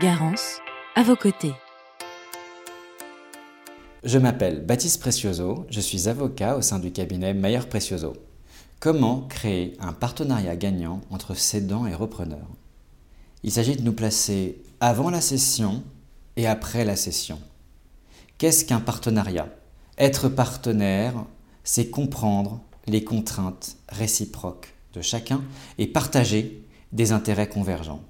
Garance, à vos côtés. Je m'appelle Baptiste Precioso, je suis avocat au sein du cabinet Mayer Precioso. Comment créer un partenariat gagnant entre cédant et repreneur Il s'agit de nous placer avant la session et après la session. Qu'est-ce qu'un partenariat? Être partenaire, c'est comprendre les contraintes réciproques de chacun et partager des intérêts convergents.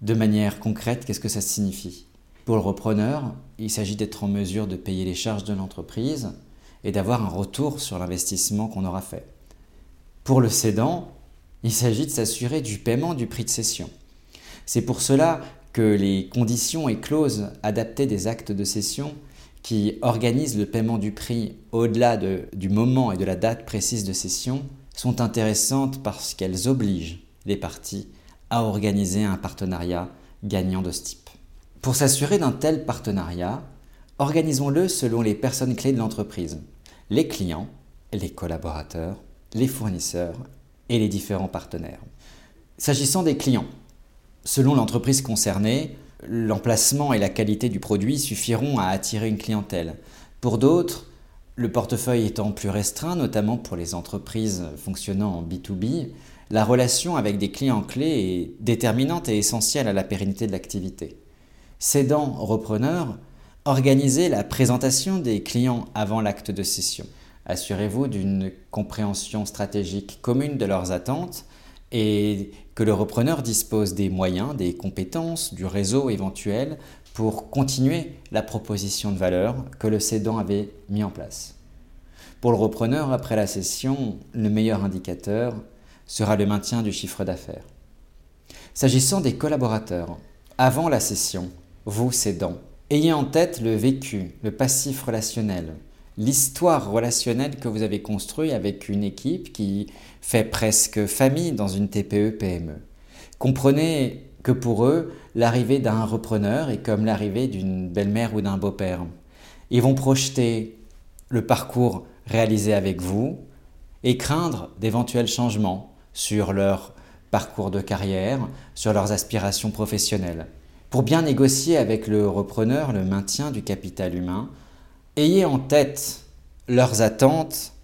De manière concrète, qu'est-ce que ça signifie? Pour le repreneur, il s'agit d'être en mesure de payer les charges de l'entreprise et d'avoir un retour sur l'investissement qu'on aura fait. Pour le cédant, il s'agit de s'assurer du paiement du prix de cession. C'est pour cela que les conditions et clauses adaptées des actes de cession qui organisent le paiement du prix au-delà du moment et de la date précise de cession sont intéressantes parce qu'elles obligent les parties à organiser un partenariat gagnant de ce type. Pour s'assurer d'un tel partenariat, organisons-le selon les personnes clés de l'entreprise, les clients, les collaborateurs, les fournisseurs et les différents partenaires. S'agissant des clients, selon l'entreprise concernée, l'emplacement et la qualité du produit suffiront à attirer une clientèle. Pour d'autres, le portefeuille étant plus restreint, notamment pour les entreprises fonctionnant en B2B, la relation avec des clients clés est déterminante et essentielle à la pérennité de l'activité. Cédant repreneur, organisez la présentation des clients avant l'acte de cession. Assurez-vous d'une compréhension stratégique commune de leurs attentes et que le repreneur dispose des moyens, des compétences, du réseau éventuel pour continuer la proposition de valeur que le cédant avait mis en place. Pour le repreneur, après la session, le meilleur indicateur sera le maintien du chiffre d'affaires. S'agissant des collaborateurs, avant la session, vous cédant, ayez en tête le vécu, le passif relationnel, l'histoire relationnelle que vous avez construite avec une équipe qui fait presque famille dans une TPE-PME. Comprenez que pour eux, l'arrivée d'un repreneur est comme l'arrivée d'une belle-mère ou d'un beau-père. Ils vont projeter le parcours réalisé avec vous et craindre d'éventuels changements sur leur parcours de carrière, sur leurs aspirations professionnelles. Pour bien négocier avec le repreneur le maintien du capital humain, ayez en tête leurs attentes,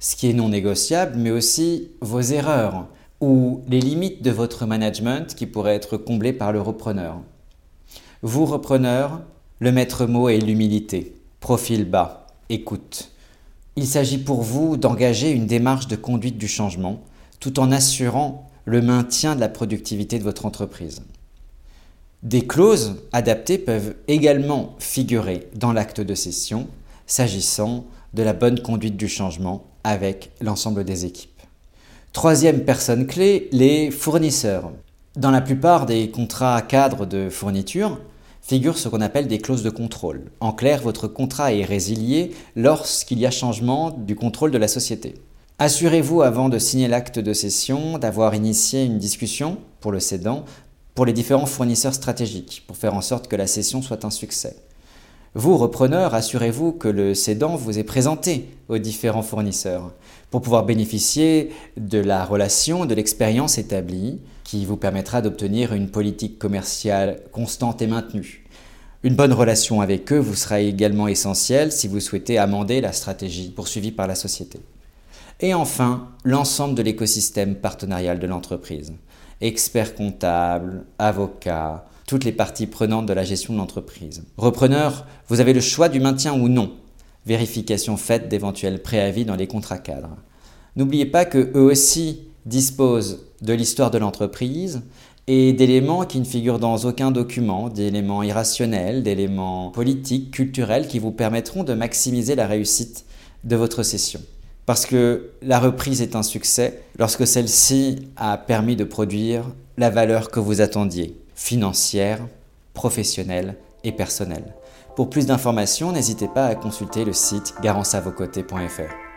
ce qui est non négociable, mais aussi vos erreurs, ou les limites de votre management qui pourraient être comblées par le repreneur. Vous, repreneur, le maître mot est l'humilité, profil bas, écoute. Il s'agit pour vous d'engager une démarche de conduite du changement tout en assurant le maintien de la productivité de votre entreprise. Des clauses adaptées peuvent également figurer dans l'acte de cession s'agissant de la bonne conduite du changement avec l'ensemble des équipes. Troisième personne clé, les fournisseurs. Dans la plupart des contrats cadres de fourniture, figurent ce qu'on appelle des clauses de contrôle. En clair, votre contrat est résilié lorsqu'il y a changement du contrôle de la société. Assurez-vous avant de signer l'acte de cession d'avoir initié une discussion pour le cédant pour les différents fournisseurs stratégiques pour faire en sorte que la cession soit un succès. Vous, repreneur, assurez-vous que le cédant vous est présenté aux différents fournisseurs pour pouvoir bénéficier de la relation, de l'expérience établie qui vous permettra d'obtenir une politique commerciale constante et maintenue. Une bonne relation avec eux vous sera également essentielle si vous souhaitez amender la stratégie poursuivie par la société. Et enfin, l'ensemble de l'écosystème partenarial de l'entreprise. Experts comptables, avocats, toutes les parties prenantes de la gestion de l'entreprise. Repreneur, vous avez le choix du maintien ou non. Vérification faite d'éventuels préavis dans les contrats cadres. N'oubliez pas que eux aussi disposent de l'histoire de l'entreprise et d'éléments qui ne figurent dans aucun document, d'éléments irrationnels, d'éléments politiques, culturels qui vous permettront de maximiser la réussite de votre session. Parce que la reprise est un succès lorsque celle-ci a permis de produire la valeur que vous attendiez financière, professionnelle et personnelle. Pour plus d'informations, n'hésitez pas à consulter le site garanceavocoté.fr.